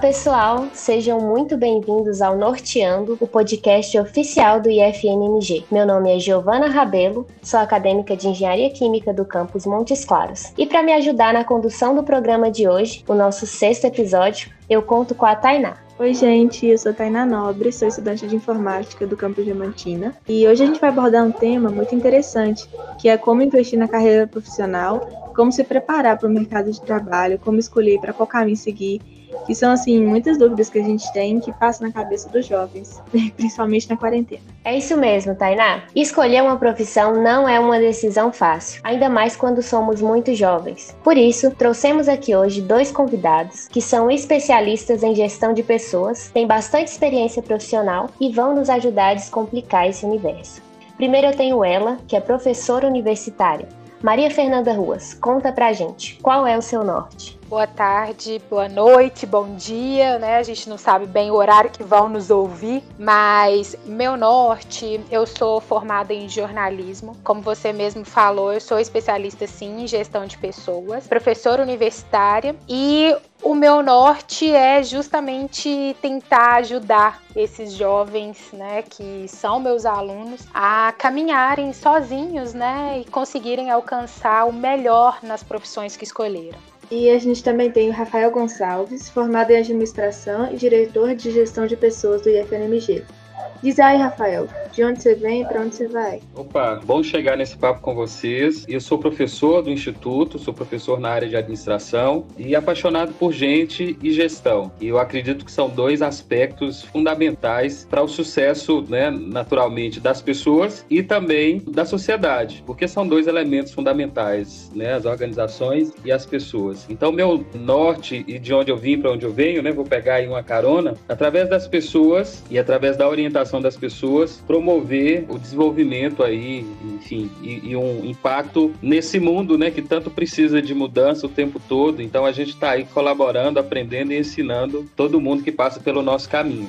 pessoal, sejam muito bem-vindos ao Norteando, o podcast oficial do IFNMG. Meu nome é Giovana Rabelo, sou acadêmica de Engenharia Química do campus Montes Claros. E para me ajudar na condução do programa de hoje, o nosso sexto episódio, eu conto com a Tainá. Oi, gente, eu sou Tainá Nobre, sou estudante de informática do campus Diamantina e hoje a gente vai abordar um tema muito interessante, que é como investir na carreira profissional, como se preparar para o mercado de trabalho, como escolher para qual caminho seguir que são, assim, muitas dúvidas que a gente tem que passam na cabeça dos jovens, principalmente na quarentena. É isso mesmo, Tainá. Escolher uma profissão não é uma decisão fácil, ainda mais quando somos muito jovens. Por isso, trouxemos aqui hoje dois convidados que são especialistas em gestão de pessoas, têm bastante experiência profissional e vão nos ajudar a descomplicar esse universo. Primeiro eu tenho ela, que é professora universitária. Maria Fernanda Ruas, conta pra gente, qual é o seu norte? Boa tarde, boa noite, bom dia, né? A gente não sabe bem o horário que vão nos ouvir, mas meu norte, eu sou formada em jornalismo. Como você mesmo falou, eu sou especialista sim em gestão de pessoas, professora universitária e o meu norte é justamente tentar ajudar esses jovens, né, que são meus alunos, a caminharem sozinhos, né, e conseguirem alcançar o melhor nas profissões que escolheram. E a gente também tem o Rafael Gonçalves, formado em administração e diretor de gestão de pessoas do IFNMG. Diz aí, Rafael, de onde você vem e para onde você vai? Opa, bom chegar nesse papo com vocês. Eu sou professor do Instituto, sou professor na área de administração e apaixonado por gente e gestão. E eu acredito que são dois aspectos fundamentais para o sucesso, né, naturalmente, das pessoas e também da sociedade, porque são dois elementos fundamentais, né, as organizações e as pessoas. Então, meu norte e de onde eu vim para onde eu venho, né, vou pegar aí uma carona, através das pessoas e através da orientação das pessoas, promover o desenvolvimento aí, enfim, e, e, um impacto nesse mundo, né, que tanto precisa de mudança o tempo todo. Então a gente está aí colaborando, aprendendo e ensinando todo mundo que passa pelo nosso caminho.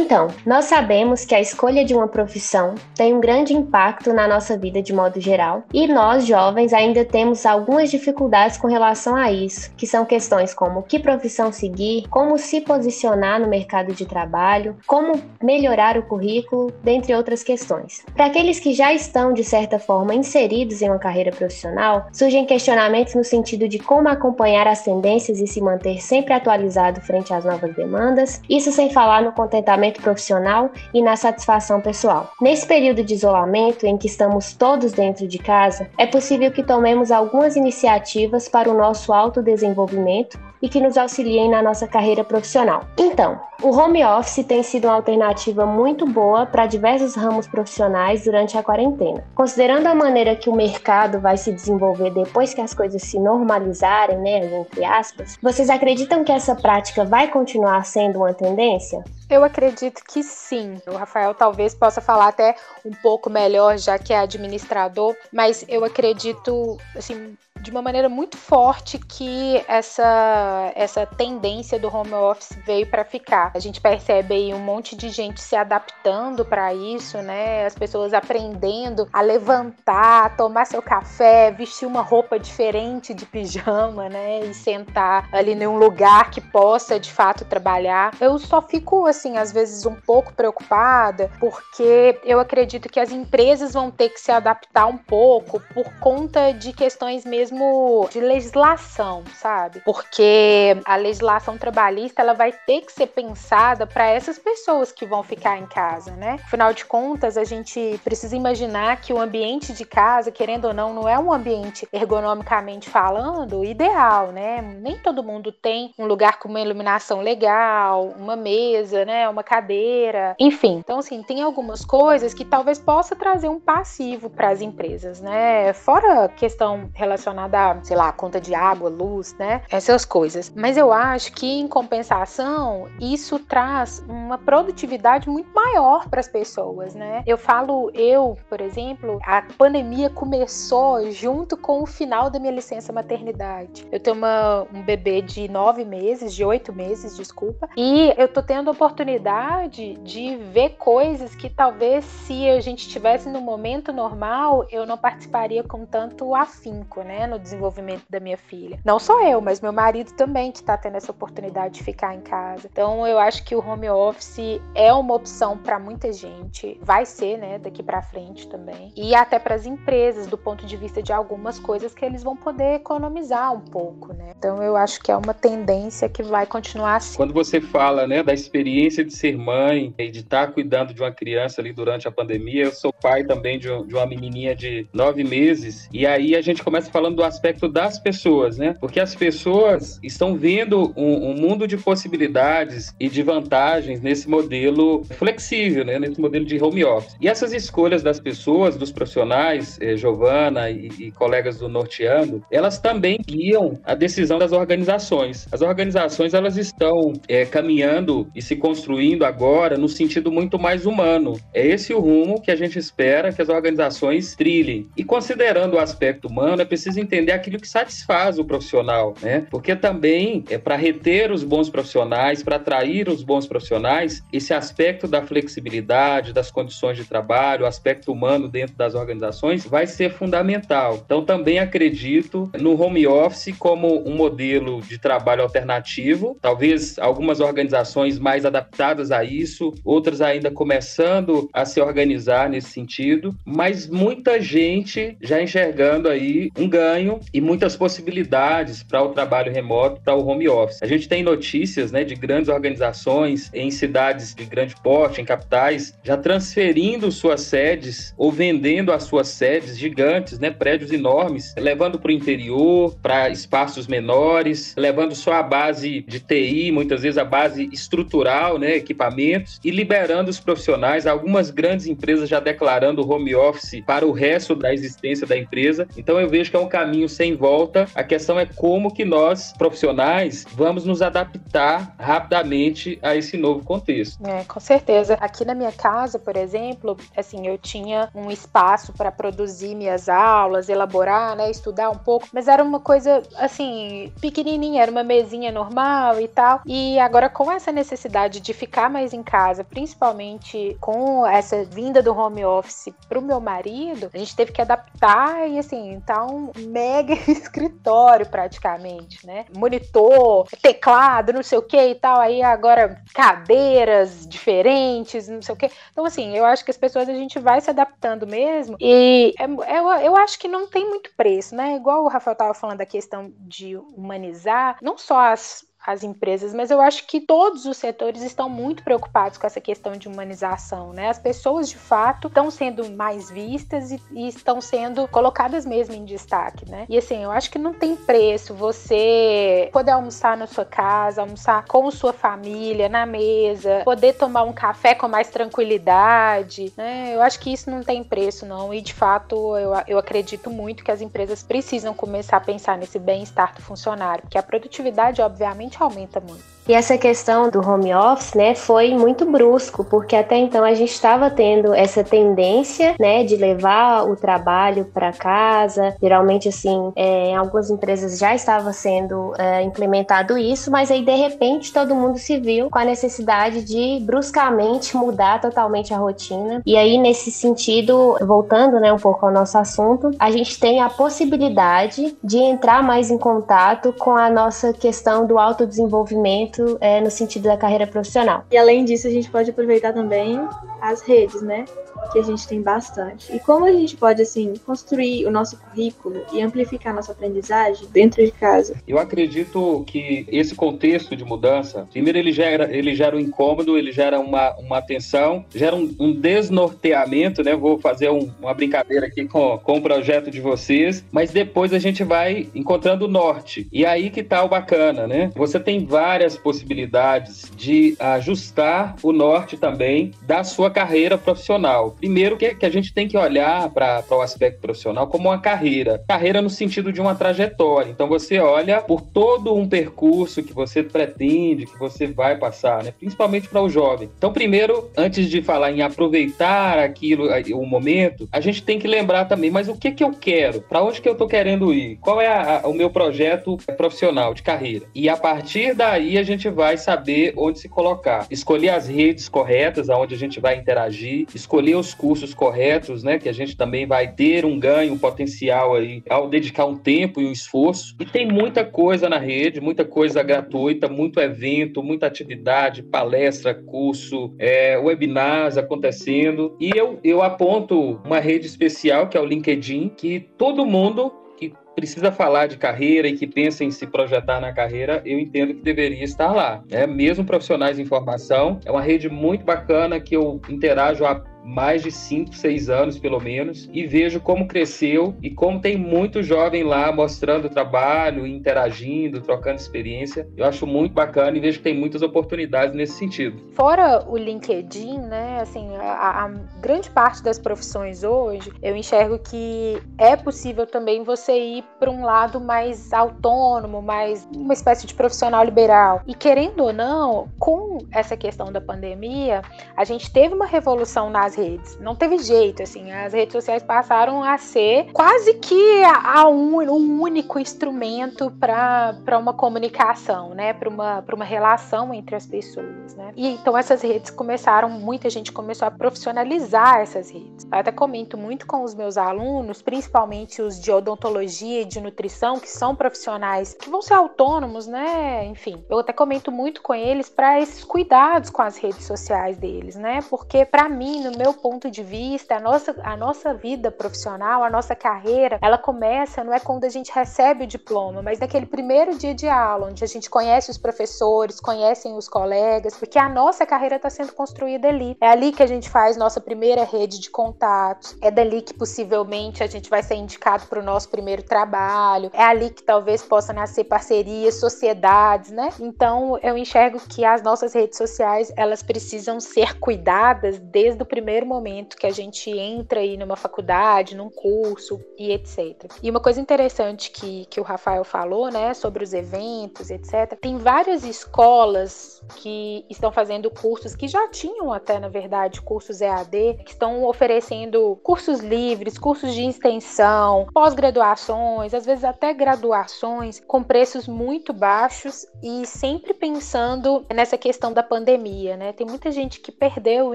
Então, nós sabemos que a escolha de uma profissão tem um grande impacto na nossa vida de modo geral, e nós, jovens, ainda temos algumas dificuldades com relação a isso, que são questões como que profissão seguir, como se posicionar no mercado de trabalho, como melhorar o currículo, dentre outras questões. Para aqueles que já estão, de certa forma, inseridos em uma carreira profissional, surgem questionamentos no sentido de como acompanhar as tendências e se manter sempre atualizado frente às novas demandas, isso sem falar no contentamento desenvolvimento profissional e na satisfação pessoal. Nesse período de isolamento em que estamos todos dentro de casa, é possível que tomemos algumas iniciativas para o nosso autodesenvolvimento e que nos auxiliem na nossa carreira profissional. Então, o home office tem sido uma alternativa muito boa para diversos ramos profissionais durante a quarentena. Considerando a maneira que o mercado vai se desenvolver depois que as coisas se normalizarem, né, entre aspas, vocês acreditam que essa prática vai continuar sendo uma tendência? Eu acredito que sim. O Rafael talvez possa falar até um pouco melhor, já que é administrador, mas eu acredito, assim, de uma maneira muito forte que essa, essa tendência do home office veio para ficar. A gente percebe aí um monte de gente se adaptando para isso, né? As pessoas aprendendo a levantar, tomar seu café, vestir uma roupa diferente de pijama, né? E sentar ali em um lugar que possa de fato trabalhar. Eu só fico assim, às vezes um pouco preocupada, porque eu acredito que as empresas vão ter que se adaptar um pouco por conta de questões mesmo mesmo de legislação, sabe? Porque a legislação trabalhista ela vai ter que ser pensada para essas pessoas que vão ficar em casa, né? Afinal de contas, a gente precisa imaginar que o ambiente de casa, querendo ou não, não é um ambiente ergonomicamente falando ideal, né? Nem todo mundo tem um lugar com uma iluminação legal, uma mesa, né, uma cadeira, enfim. Então assim, tem algumas coisas que talvez possa trazer um passivo para as empresas, né? Fora a questão relacionada relacionada a, sei lá, conta de água, luz, né? Essas coisas. Mas eu acho que, em compensação, isso traz uma produtividade muito maior para as pessoas, né? Eu falo, eu, por exemplo, a pandemia começou junto com o final da minha licença maternidade. Eu tenho uma, um bebê de nove meses, de oito meses, desculpa, e eu tô tendo a oportunidade de ver coisas que talvez se a gente estivesse no momento normal, eu não participaria com tanto afinco, né, no desenvolvimento da minha filha. Não só eu, mas meu marido também que tá tendo essa oportunidade de ficar em casa. Então eu acho que o home office é uma opção para muita gente, vai ser, né, daqui para frente também. E até para as empresas, do ponto de vista de algumas coisas que eles vão poder economizar um pouco, né? Então eu acho que é uma tendência que vai continuar assim. Quando você fala, né, da experiência de ser mãe e de estar tá cuidando de uma criança ali durante a pandemia, eu sou pai também de, uma menininha de nove meses e aí a gente começa falando do aspecto das pessoas, né? Porque as pessoas estão vendo um, um mundo de possibilidades e de vantagens nesse modelo flexível, né? Nesse modelo de home office. E essas escolhas das pessoas, dos profissionais, eh, Giovana e, e colegas do Norteando, elas também guiam a decisão das organizações. As organizações elas estão é, caminhando e se construindo agora no sentido muito mais humano. É esse o rumo que a gente espera que as organizações trilhem. E considerando o aspecto humano, é preciso entender aquilo que satisfaz o profissional, né? Porque também é para reter os bons profissionais, para atrair os bons profissionais, esse aspecto da flexibilidade, das condições de trabalho, o aspecto humano dentro das organizações vai ser fundamental. Então também acredito no home office como um modelo de trabalho alternativo, talvez algumas organizações mais adaptadas a isso, outras ainda começando a se organizar nesse sentido, mas muita gente já enxergando aí um ganho e muitas possibilidades para o trabalho remoto, para o home office. A gente tem notícias né, de grandes organizações em cidades de grande porte, em capitais, já transferindo suas sedes ou vendendo as suas sedes gigantes, né, prédios enormes, levando para o interior, para espaços menores, levando só a base de TI, muitas vezes a base estrutural, né, equipamentos, e liberando os profissionais. Algumas grandes empresas já declarando home office para o resto da existência da empresa. Então eu vejo que é um caminho sem volta. A questão é como que nós, profissionais, vamos nos adaptar rapidamente a esse novo contexto. É, com certeza. Aqui na minha casa, por exemplo, assim, eu tinha um espaço para produzir minhas aulas, elaborar, né, estudar um pouco, mas era uma coisa assim, pequenininha, era uma mesinha normal e tal. E agora com essa necessidade de ficar mais em casa, principalmente com essa vinda do home office pro meu marido, a gente teve que adaptar e assim, um mega escritório praticamente, né? Monitor, teclado, não sei o que e tal. Aí agora cadeiras diferentes, não sei o que. Então, assim, eu acho que as pessoas a gente vai se adaptando mesmo. E é, eu, eu acho que não tem muito preço, né? Igual o Rafael tava falando da questão de humanizar, não só as as empresas, mas eu acho que todos os setores estão muito preocupados com essa questão de humanização, né? As pessoas de fato estão sendo mais vistas e, e, estão sendo colocadas mesmo em destaque, né? E assim, eu acho que não tem preço você poder almoçar na sua casa, almoçar com sua família na mesa, poder tomar um café com mais tranquilidade, né? Eu acho que isso não tem preço, não. E de fato, eu, eu acredito muito que as empresas precisam começar a pensar nesse bem-estar do funcionário, porque a produtividade, obviamente, aumenta muito. E essa questão do home office, né, foi muito brusco, porque até então a gente estava tendo essa tendência, né, de levar o trabalho para casa. Geralmente, assim, é, em algumas empresas já estava sendo é, implementado isso, mas aí de repente todo mundo se viu com a necessidade de bruscamente mudar totalmente a rotina. E aí, nesse sentido, voltando, né, um pouco ao nosso assunto, a gente tem a possibilidade de entrar mais em contato com a nossa questão do autodesenvolvimento é, no sentido da carreira profissional. E além disso, a gente pode aproveitar também as redes, né? Que a gente tem bastante. E como a gente pode, assim, construir o nosso currículo e amplificar nossa aprendizagem dentro de casa? Eu acredito que esse contexto de mudança, primeiro ele gera, ele gera um incômodo, ele gera uma, uma tensão, gera um, um desnorteamento, né? Vou fazer um, uma brincadeira aqui com, com o projeto de vocês, mas depois a gente vai encontrando o norte. E aí que tá o bacana, né? Você tem várias possibilidades de ajustar o norte também da sua carreira profissional. Primeiro que, que a gente tem que olhar para o aspecto profissional como uma carreira. Carreira no sentido de uma trajetória. Então você olha por todo um percurso que você pretende, que você vai passar, né? principalmente para o jovem. Então, primeiro, antes de falar em aproveitar aquilo, o momento, a gente tem que lembrar também, mas o que que eu quero? Para onde que eu estou querendo ir? Qual é a, a, o meu projeto profissional de carreira? E a partir daí a gente vai saber onde se colocar. Escolher as redes corretas, aonde a gente vai interagir, escolher os cursos corretos, né? Que a gente também vai ter um ganho, um potencial aí ao dedicar um tempo e um esforço. E tem muita coisa na rede, muita coisa gratuita, muito evento, muita atividade, palestra, curso, é, webinars acontecendo. E eu, eu aponto uma rede especial, que é o LinkedIn, que todo mundo que precisa falar de carreira e que pensa em se projetar na carreira, eu entendo que deveria estar lá. Né? Mesmo profissionais de informação, é uma rede muito bacana que eu interajo há mais de 5, 6 anos, pelo menos, e vejo como cresceu e como tem muito jovem lá mostrando trabalho, interagindo, trocando experiência. Eu acho muito bacana e vejo que tem muitas oportunidades nesse sentido. Fora o LinkedIn, né, assim, a, a grande parte das profissões hoje, eu enxergo que é possível também você ir para um lado mais autônomo, mais uma espécie de profissional liberal. E querendo ou não, com essa questão da pandemia, a gente teve uma revolução nas redes. Não teve jeito, assim, as redes sociais passaram a ser quase que a, a un, um único instrumento para uma comunicação, né? Para uma, uma relação entre as pessoas, né? E então essas redes começaram, muita gente começou a profissionalizar essas redes. Eu até comento muito com os meus alunos, principalmente os de odontologia e de nutrição, que são profissionais que vão ser autônomos, né? Enfim, eu até comento muito com eles para esses cuidados com as redes sociais deles, né? Porque para mim, no meu meu ponto de vista, a nossa, a nossa vida profissional, a nossa carreira, ela começa não é quando a gente recebe o diploma, mas naquele primeiro dia de aula, onde a gente conhece os professores, conhecem os colegas, porque a nossa carreira está sendo construída ali. É ali que a gente faz nossa primeira rede de contatos, é dali que possivelmente a gente vai ser indicado para o nosso primeiro trabalho, é ali que talvez possa nascer parcerias, sociedades, né? Então eu enxergo que as nossas redes sociais elas precisam ser cuidadas desde o primeiro primeiro momento que a gente entra aí numa faculdade, num curso e etc. E uma coisa interessante que, que o Rafael falou, né, sobre os eventos, etc. Tem várias escolas que estão fazendo cursos que já tinham até, na verdade, cursos EAD, que estão oferecendo cursos livres, cursos de extensão, pós-graduações, às vezes até graduações, com preços muito baixos e sempre pensando nessa questão da pandemia, né? Tem muita gente que perdeu o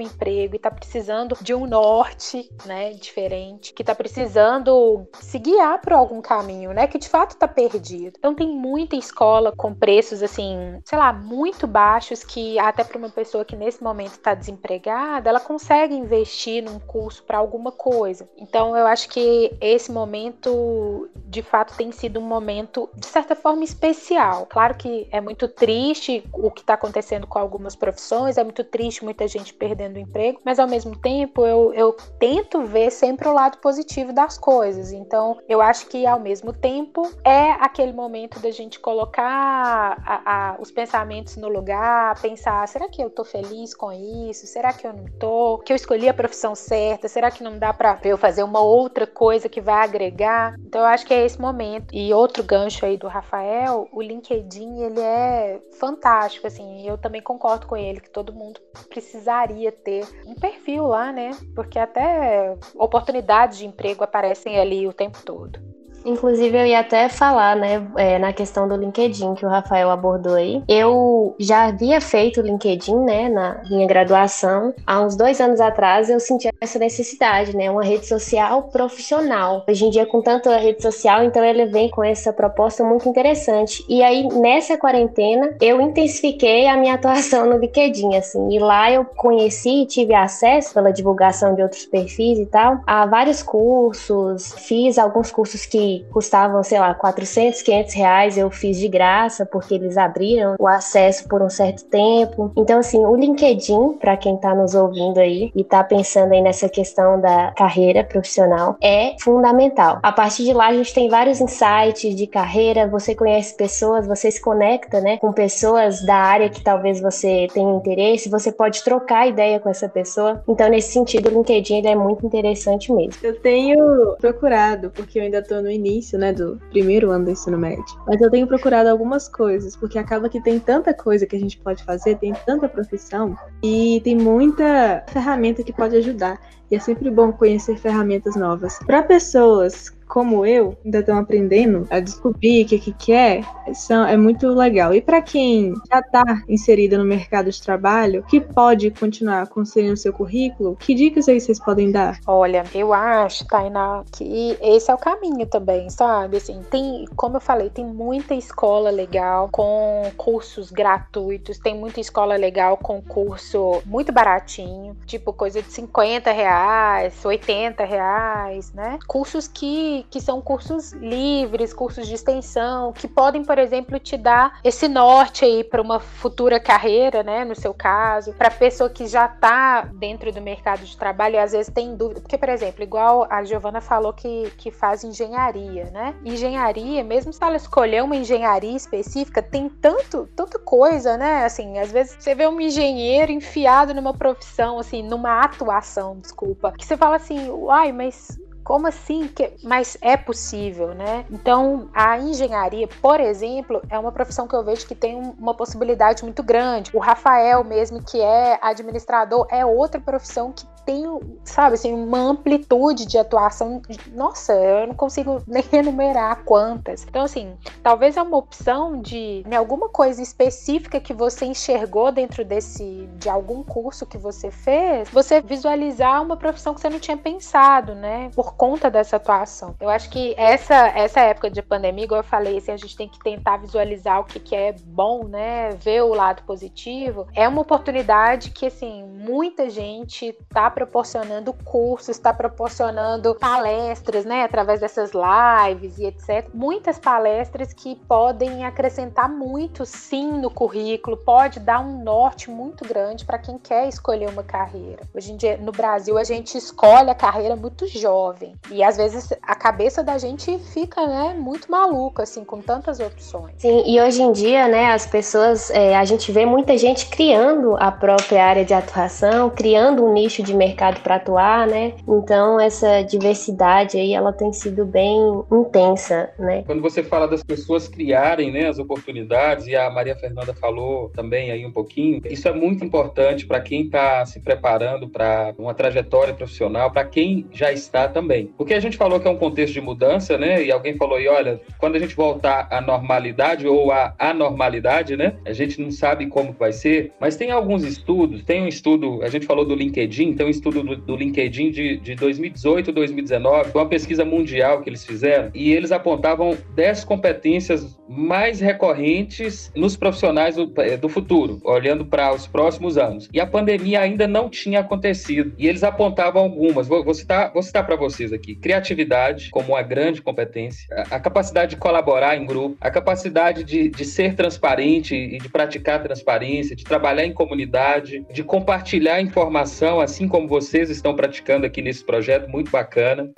emprego e está precisando precisando de um norte, né, diferente, que está precisando se guiar por algum caminho, né, que de fato está perdido. Então tem muita escola com preços assim, sei lá, muito baixos que até para uma pessoa que nesse momento está desempregada, ela consegue investir num curso para alguma coisa. Então eu acho que esse momento de fato tem sido um momento de certa forma especial. Claro que é muito triste o que está acontecendo com algumas profissões, é muito triste muita gente perdendo o emprego, mas ao mesmo tempo, eu, eu tento ver sempre o lado positivo das coisas. Então, eu acho que ao mesmo tempo é aquele momento da gente colocar a, a, os pensamentos no lugar, pensar: será que eu tô feliz com isso? Será que eu não tô? Que eu escolhi a profissão certa? Será que não dá para eu fazer uma outra coisa que vai agregar? Então, eu acho que é esse momento. E outro gancho aí do Rafael, o LinkedIn, ele é fantástico, assim. Eu também concordo com ele que todo mundo precisaria ter um perfil lá, né? Porque até oportunidades de emprego aparecem ali o tempo todo. Inclusive, eu ia até falar, né, é, na questão do LinkedIn que o Rafael abordou aí. Eu já havia feito o LinkedIn, né, na minha graduação. Há uns dois anos atrás, eu senti essa necessidade, né, uma rede social profissional. Hoje em dia, com tanta rede social, então ele vem com essa proposta muito interessante. E aí, nessa quarentena, eu intensifiquei a minha atuação no LinkedIn, assim. E lá eu conheci e tive acesso, pela divulgação de outros perfis e tal, a vários cursos. Fiz alguns cursos que custavam, sei lá, 400, 500 reais, eu fiz de graça, porque eles abriram o acesso por um certo tempo. Então, assim, o LinkedIn, para quem está nos ouvindo aí e está pensando aí nessa questão da carreira profissional, é fundamental. A partir de lá, a gente tem vários insights de carreira, você conhece pessoas, você se conecta, né, com pessoas da área que talvez você tenha interesse, você pode trocar ideia com essa pessoa. Então, nesse sentido, o LinkedIn é muito interessante mesmo. Eu tenho procurado, porque eu ainda estou no início, né, do primeiro ano do ensino médio, mas eu tenho procurado algumas coisas, porque acaba que tem tanta coisa que a gente pode fazer, tem tanta profissão e tem muita ferramenta que pode ajudar. E é sempre bom conhecer ferramentas novas. Para pessoas como eu, ainda estão aprendendo a descobrir o que, que quer, são, é muito legal. E para quem já está inserida no mercado de trabalho, que pode continuar construindo seu currículo, que dicas aí vocês podem dar? Olha, eu acho, Tainá, que esse é o caminho também, sabe? Assim, tem, como eu falei, tem muita escola legal com cursos gratuitos, tem muita escola legal com curso muito baratinho, tipo coisa de 50 reais, 80 reais, né? Cursos que que, são cursos livres, cursos de extensão, que podem, por exemplo, te dar esse norte aí para uma futura carreira, né? No seu caso, para pessoa que já está dentro do mercado de trabalho e às vezes tem dúvida. Porque, por exemplo, igual a Giovana falou que, que faz engenharia, né? Engenharia, mesmo se ela escolher uma engenharia específica, tem tanto, tanta coisa, né? Assim, às vezes você vê um engenheiro enfiado numa profissão, assim, numa atuação, desculpa, que você fala assim, uai, mas como assim? Que... Mas é possível, né? Então, a engenharia, por exemplo, é uma profissão que eu vejo que tem uma possibilidade muito grande. O Rafael, mesmo que é administrador, é outra profissão que tem, sabe, assim, uma amplitude de atuação. Nossa, eu não consigo nem enumerar quantas. Então, assim, talvez é uma opção de né, alguma coisa específica que você enxergou dentro desse de algum curso que você fez, você visualizar uma profissão que você não tinha pensado, né? Por conta dessa atuação. Eu acho que essa essa época de pandemia, igual eu falei, assim, a gente tem que tentar visualizar o que, que é bom, né? Ver o lado positivo. É uma oportunidade que, assim, muita gente tá proporcionando cursos, está proporcionando palestras, né, através dessas lives e etc. Muitas palestras que podem acrescentar muito, sim, no currículo, pode dar um norte muito grande para quem quer escolher uma carreira. Hoje em dia, no Brasil, a gente escolhe a carreira muito jovem e às vezes a cabeça da gente fica, né, muito maluca, assim, com tantas opções. Sim, e hoje em dia, né, as pessoas, é, a gente vê muita gente criando a própria área de atuação, criando um nicho de mercado para atuar, né? Então essa diversidade aí ela tem sido bem intensa, né? Quando você fala das pessoas criarem, né, as oportunidades e a Maria Fernanda falou também aí um pouquinho, isso é muito importante para quem está se preparando para uma trajetória profissional, para quem já está também. Porque a gente falou que é um contexto de mudança, né? E alguém falou aí, olha, quando a gente voltar à normalidade ou à anormalidade, né? A gente não sabe como vai ser, mas tem alguns estudos, tem um estudo, a gente falou do LinkedIn, tem um estudo do, do LinkedIn de, de 2018, 2019, uma pesquisa mundial que eles fizeram, e eles apontavam 10 competências mais recorrentes nos profissionais do, eh, do futuro, olhando para os próximos anos. E a pandemia ainda não tinha acontecido. E eles apontavam algumas. Vou, vou citar, vou citar para vocês aqui: criatividade, como uma grande competência, a, a capacidade de colaborar em grupo, a capacidade de, de ser transparente e de praticar transparência, de trabalhar em comunidade, de compartilhar informação, assim como vocês estão praticando aqui nesse projeto, muito bacana.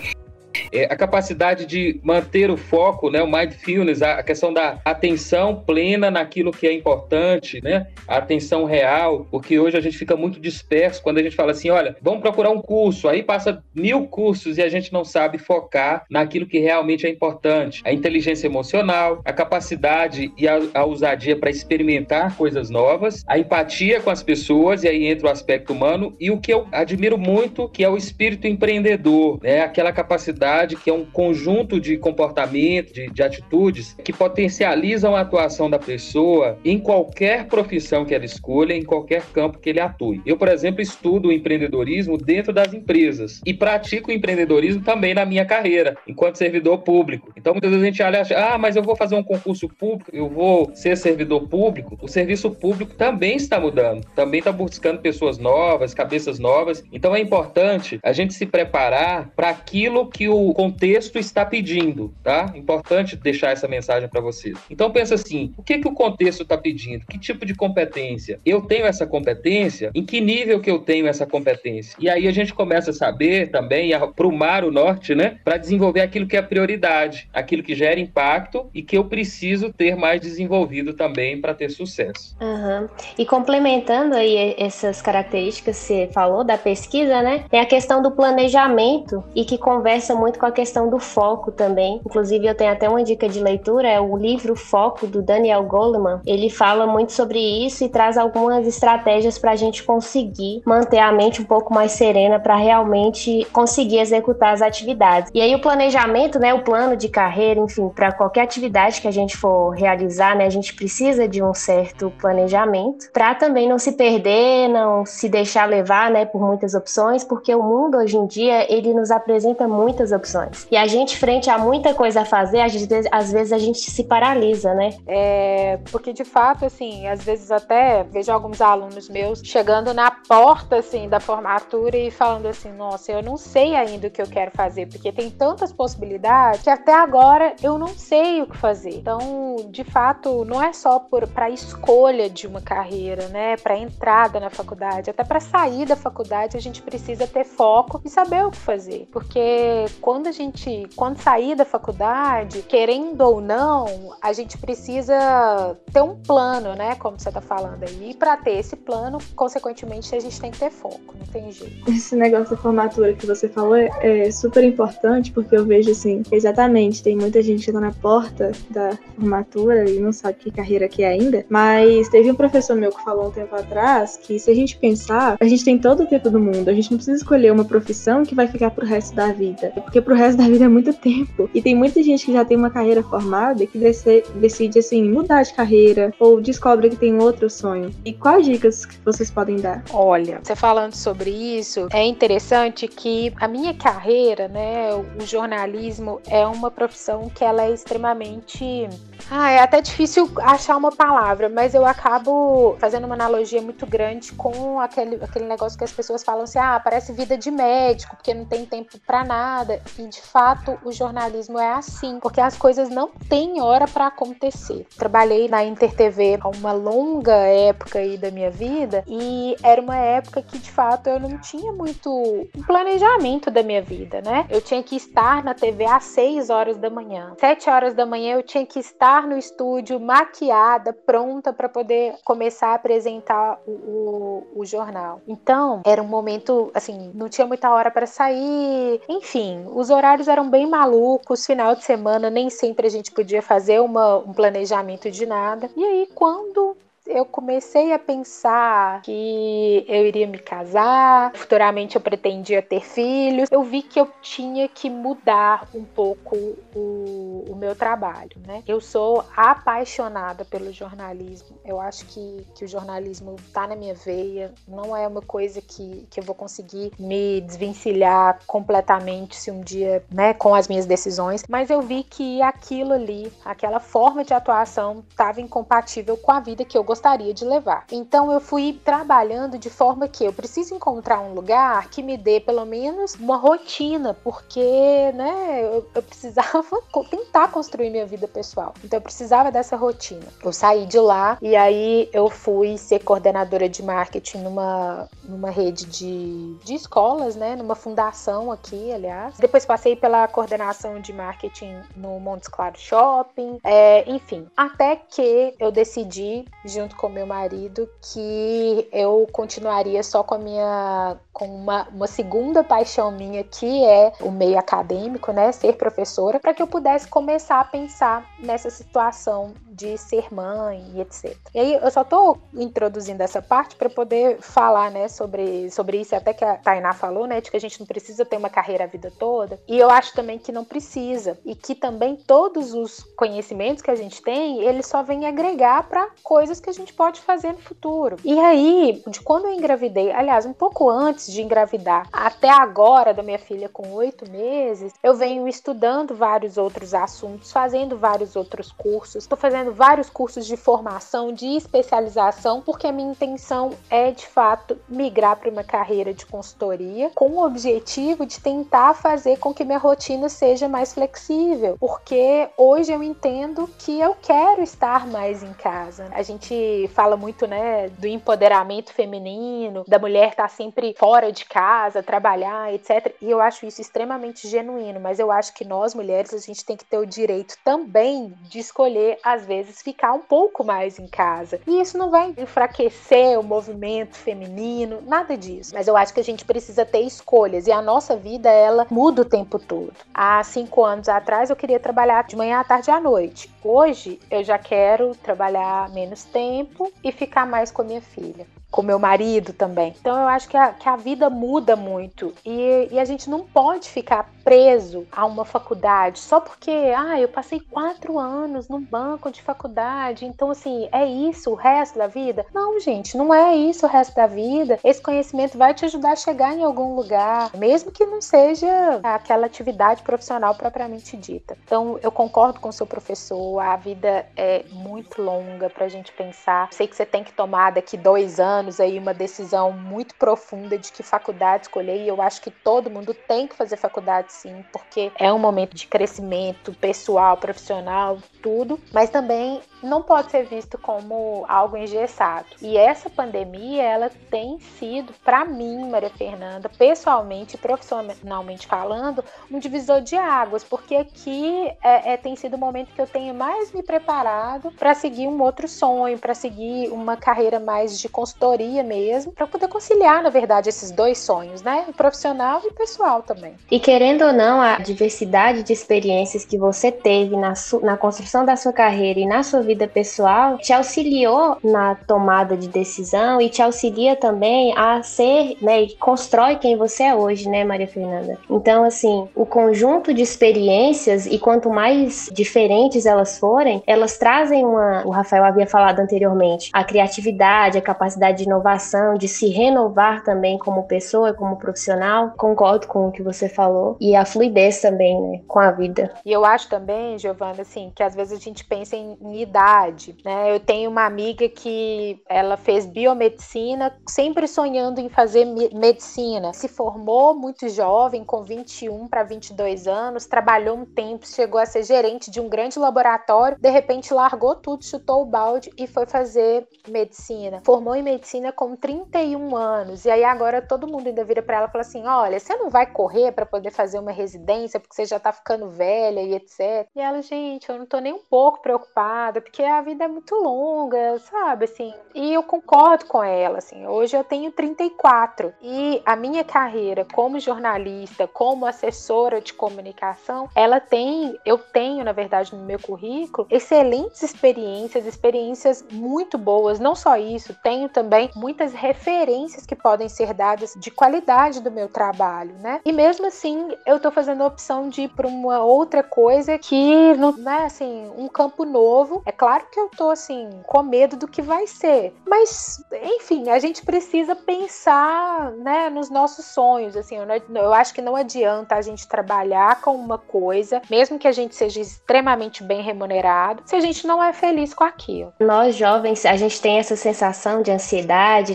É, a capacidade de manter o foco, né, o mindfulness, a, a questão da atenção plena naquilo que é importante, né, a atenção real, porque hoje a gente fica muito disperso quando a gente fala assim, olha, vamos procurar um curso, aí passa mil cursos e a gente não sabe focar naquilo que realmente é importante. A inteligência emocional, a capacidade e a, a ousadia para experimentar coisas novas, a empatia com as pessoas, e aí entra o aspecto humano, e o que eu admiro muito, que é o espírito empreendedor, né, aquela capacidade que é um conjunto de comportamentos, de, de atitudes que potencializam a atuação da pessoa em qualquer profissão que ela escolha, em qualquer campo que ele atue. Eu, por exemplo, estudo o empreendedorismo dentro das empresas e pratico o empreendedorismo também na minha carreira, enquanto servidor público. Então, muitas vezes a gente olha, ah, mas eu vou fazer um concurso público, eu vou ser servidor público. O serviço público também está mudando, também está buscando pessoas novas, cabeças novas. Então, é importante a gente se preparar para aquilo que o o contexto está pedindo, tá? Importante deixar essa mensagem para vocês. Então pensa assim, o que que o contexto está pedindo? Que tipo de competência? Eu tenho essa competência? Em que nível que eu tenho essa competência? E aí a gente começa a saber também, a aprumar o norte, né? Para desenvolver aquilo que é prioridade, aquilo que gera impacto e que eu preciso ter mais desenvolvido também para ter sucesso. Uhum. E complementando aí essas características que você falou da pesquisa, né? Tem a questão do planejamento e que conversa muito com a questão do foco também. Inclusive, eu tenho até uma dica de leitura, é o livro Foco, do Daniel Goleman. Ele fala muito sobre isso e traz algumas estratégias para a gente conseguir manter a mente um pouco mais serena para realmente conseguir executar as atividades. E aí, o planejamento, né? O plano de carreira, enfim, para qualquer atividade que a gente for realizar, né? A gente precisa de um certo planejamento para também não se perder, não se deixar levar, né? Por muitas opções, porque o mundo hoje em dia ele nos apresenta muitas opções. E a gente, frente a muita coisa a fazer, às vezes, às vezes a gente se paralisa, né? É, porque de fato, assim, às vezes até vejo alguns alunos meus chegando na porta, assim, da formatura e falando assim: nossa, eu não sei ainda o que eu quero fazer, porque tem tantas possibilidades que até agora eu não sei o que fazer. Então, de fato, não é só para escolha de uma carreira, né? Para entrada na faculdade, até para sair da faculdade a gente precisa ter foco e saber o que fazer. Porque quando a gente, quando sair da faculdade, querendo ou não, a gente precisa ter um plano, né? Como você tá falando aí. E para ter esse plano, consequentemente, a gente tem que ter foco, não tem jeito. Esse negócio da formatura que você falou é, é super importante, porque eu vejo assim, exatamente, tem muita gente que tá na porta da formatura e não sabe que carreira que é ainda. Mas teve um professor meu que falou um tempo atrás que se a gente pensar, a gente tem todo o tempo do mundo. A gente não precisa escolher uma profissão que vai ficar pro resto da vida. Porque pro resto da vida é muito tempo. E tem muita gente que já tem uma carreira formada que decide, assim, mudar de carreira ou descobre que tem outro sonho. E quais dicas que vocês podem dar? Olha, você falando sobre isso, é interessante que a minha carreira, né, o jornalismo é uma profissão que ela é extremamente ah, é até difícil achar uma palavra, mas eu acabo fazendo uma analogia muito grande com aquele, aquele negócio que as pessoas falam assim: ah, parece vida de médico, porque não tem tempo para nada. E de fato, o jornalismo é assim, porque as coisas não têm hora para acontecer. Trabalhei na Inter TV há uma longa época aí da minha vida e era uma época que de fato eu não tinha muito um planejamento da minha vida, né? Eu tinha que estar na TV às 6 horas da manhã. 7 horas da manhã eu tinha que estar estar no estúdio maquiada, pronta para poder começar a apresentar o, o, o, jornal. Então, era um momento, assim, não tinha muita hora para sair. Enfim, os horários eram bem malucos. Final de semana, nem sempre a gente podia fazer uma, um planejamento de nada. E aí, quando eu comecei a pensar que eu iria me casar, futuramente eu pretendia ter filhos, eu vi que eu tinha que mudar um pouco o, o meu trabalho, né? Eu sou apaixonada pelo jornalismo, eu acho que, que o jornalismo tá na minha veia, não é uma coisa que, que eu vou conseguir me desvencilhar completamente se um dia, né, com as minhas decisões, mas eu vi que aquilo ali, aquela forma de atuação estava incompatível com a vida que eu gostaria gostaria de levar. Então eu fui trabalhando de forma que eu preciso encontrar um lugar que me dê pelo menos uma rotina, porque, né, eu, eu precisava tentar construir minha vida pessoal. Então eu precisava dessa rotina. Eu saí de lá e aí eu fui ser coordenadora de marketing numa, numa rede de, de escolas, né, numa fundação aqui, aliás. Depois passei pela coordenação de marketing no Montes Claros Shopping, é, enfim, até que eu decidi, junto junto com meu marido que eu continuaria só com a minha com uma, uma segunda paixão minha que é o meio acadêmico, né, ser professora, para que eu pudesse começar a pensar nessa situação de ser mãe e etc. E aí eu só tô introduzindo essa parte para poder falar, né, sobre, sobre isso, até que a Tainá falou, né, de que a gente não precisa ter uma carreira a vida toda. E eu acho também que não precisa e que também todos os conhecimentos que a gente tem, eles só vêm agregar para coisas que a gente pode fazer no futuro. E aí, de quando eu engravidei, aliás, um pouco antes de engravidar, até agora da minha filha com oito meses, eu venho estudando vários outros assuntos, fazendo vários outros cursos, estou fazendo fazendo vários cursos de formação, de especialização, porque a minha intenção é de fato migrar para uma carreira de consultoria com o objetivo de tentar fazer com que minha rotina seja mais flexível, porque hoje eu entendo que eu quero estar mais em casa. A gente fala muito, né, do empoderamento feminino, da mulher estar sempre fora de casa, trabalhar, etc. E eu acho isso extremamente genuíno, mas eu acho que nós mulheres a gente tem que ter o direito também de escolher às vezes ficar um pouco mais em casa. E isso não vai enfraquecer o movimento feminino, nada disso. Mas eu acho que a gente precisa ter escolhas e a nossa vida ela muda o tempo todo. Há cinco anos atrás eu queria trabalhar de manhã à tarde e à noite. Hoje eu já quero trabalhar menos tempo e ficar mais com a minha filha com meu marido também. Então eu acho que a, que a vida muda muito e, e, a gente não pode ficar preso a uma faculdade só porque, ah, eu passei quatro anos no banco de faculdade, então assim, é isso o resto da vida? Não, gente, não é isso o resto da vida. Esse conhecimento vai te ajudar a chegar em algum lugar, mesmo que não seja aquela atividade profissional propriamente dita. Então eu concordo com o seu professor, a vida é muito longa pra gente pensar. Sei que você tem que tomar daqui dois anos aí uma decisão muito profunda de que faculdade escolher e eu acho que todo mundo tem que fazer faculdade sim, porque é um momento de crescimento pessoal, profissional, tudo, mas também não pode ser visto como algo engessado. E essa pandemia, ela tem sido, para mim, Maria Fernanda, pessoalmente e profissionalmente falando, um divisor de águas, porque aqui é, é, tem sido o momento que eu tenho mais me preparado para seguir um outro sonho, para seguir uma carreira mais de consultoria mesmo, para poder conciliar, na verdade, esses dois sonhos, né? Profissional e pessoal também. E querendo ou não, a diversidade de experiências que você teve na, na construção da sua carreira e na sua vida vida pessoal te auxiliou na tomada de decisão e te auxilia também a ser, né, e constrói quem você é hoje, né, Maria Fernanda? Então, assim, o conjunto de experiências e quanto mais diferentes elas forem, elas trazem uma, o Rafael havia falado anteriormente, a criatividade, a capacidade de inovação, de se renovar também como pessoa, como profissional. Concordo com o que você falou e a fluidez também, né, com a vida. E eu acho também, Giovana, assim, que às vezes a gente pensa em, em idade, né? Eu tenho uma amiga que ela fez biomedicina, sempre sonhando em fazer medicina. Se formou muito jovem, com 21 para 22 anos, trabalhou um tempo, chegou a ser gerente de um grande laboratório, de repente largou tudo, chutou o balde e foi fazer medicina. Formou em medicina com 31 anos. E aí agora todo mundo ainda vira para ela e fala assim: "Olha, você não vai correr para poder fazer uma residência porque você já tá ficando velha e etc". E ela, gente, eu não tô nem um pouco preocupada, porque a vida é muito longa, sabe? Assim, e eu concordo com ela, assim. Hoje eu tenho 34 e a minha carreira como jornalista, como assessora de comunicação, ela tem, eu tenho, na verdade, no meu currículo, excelentes experiências, experiências muito boas. Não só isso, tenho também muitas referências que podem ser dadas de qualidade do meu trabalho, né? E mesmo assim, eu tô fazendo a opção de ir para uma outra coisa que não é assim, um campo novo. É claro que eu tô assim, com medo do que vai ser. Mas, enfim, a gente precisa pensar, né, nos nossos sonhos. Assim, eu, não, eu acho que não adianta a gente trabalhar com uma coisa, mesmo que a gente seja extremamente bem remunerado, se a gente não é feliz com aquilo. Nós jovens, a gente tem essa sensação de ansiedade,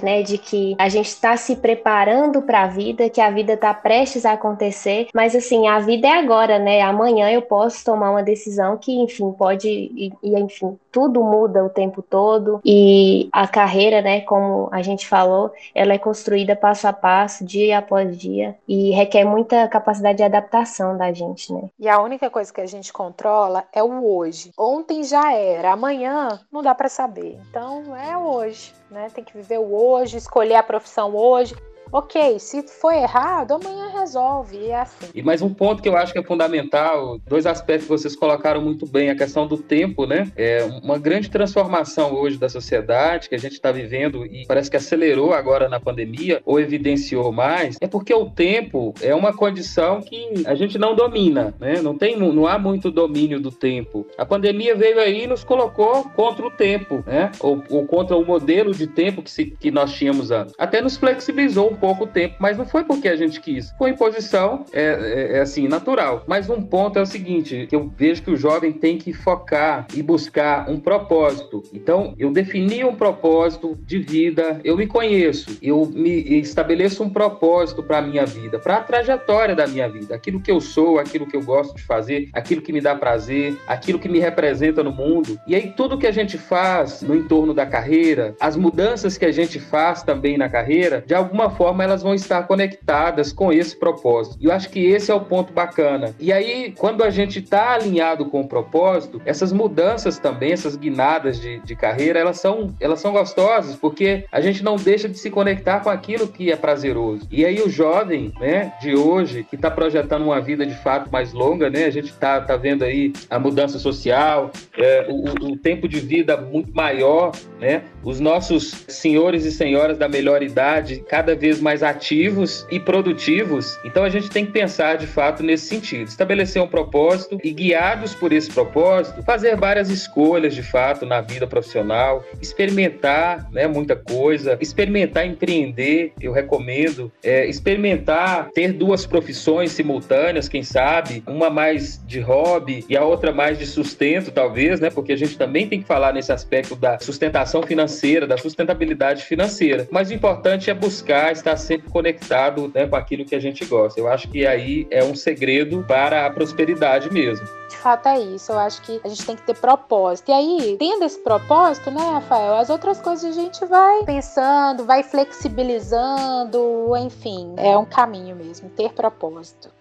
né, de que a gente está se preparando para a vida, que a vida está prestes a acontecer, mas assim, a vida é agora, né? Amanhã eu posso tomar uma decisão que, enfim, pode e, e enfim, tudo muda o tempo todo e a carreira, né, como a gente falou, ela é construída passo a passo, dia após dia e requer muita capacidade de adaptação da gente, né? E a única coisa que a gente controla é o hoje. Ontem já era, amanhã não dá para saber. Então é hoje, né? Tem que viver o hoje, escolher a profissão hoje. Ok, se foi errado, amanhã resolve, e é assim. E mais um ponto que eu acho que é fundamental, dois aspectos que vocês colocaram muito bem, a questão do tempo, né? É uma grande transformação hoje da sociedade que a gente está vivendo e parece que acelerou agora na pandemia, ou evidenciou mais, é porque o tempo é uma condição que a gente não domina, né? Não tem, não há muito domínio do tempo. A pandemia veio aí e nos colocou contra o tempo, né? Ou, ou contra o modelo de tempo que, se, que nós tínhamos antes. Até nos flexibilizou pouco tempo, mas não foi porque a gente quis, foi imposição, é, é, é assim, natural. Mas um ponto é o seguinte, eu vejo que o jovem tem que focar e buscar um propósito. Então, eu defini um propósito de vida, eu me conheço, eu me estabeleço um propósito para a minha vida, para a trajetória da minha vida, aquilo que eu sou, aquilo que eu gosto de fazer, aquilo que me dá prazer, aquilo que me representa no mundo. E aí tudo que a gente faz no entorno da carreira, as mudanças que a gente faz também na carreira, de alguma forma elas vão estar conectadas com esse propósito. E eu acho que esse é o ponto bacana. E aí, quando a gente está alinhado com o propósito, essas mudanças também, essas guinadas de, de carreira, elas são, elas são gostosas, porque a gente não deixa de se conectar com aquilo que é prazeroso. E aí o jovem, né, de hoje, que está projetando uma vida de fato mais longa, né, a gente está tá vendo aí a mudança social, é, o, o tempo de vida muito maior, né, os nossos senhores e senhoras da melhor idade cada vez mais ativos e produtivos. Então a gente tem que pensar de fato nesse sentido, estabelecer um propósito e guiados por esse propósito, fazer várias escolhas de fato na vida profissional, experimentar, né, muita coisa, experimentar empreender, eu recomendo, é, experimentar ter duas profissões simultâneas, quem sabe, uma mais de hobby e a outra mais de sustento, talvez, né, porque a gente também tem que falar nesse aspecto da sustentação financeira, da sustentabilidade financeira. Mas o importante é buscar estar sempre conectado né, com aquilo que a gente gosta. Eu acho que aí é um segredo para a prosperidade mesmo. De fato é isso. Eu acho que a gente tem que ter propósito. E aí, tendo esse propósito, né, Rafael, as outras coisas a gente vai pensando, vai flexibilizando, enfim, é um caminho mesmo, ter propósito.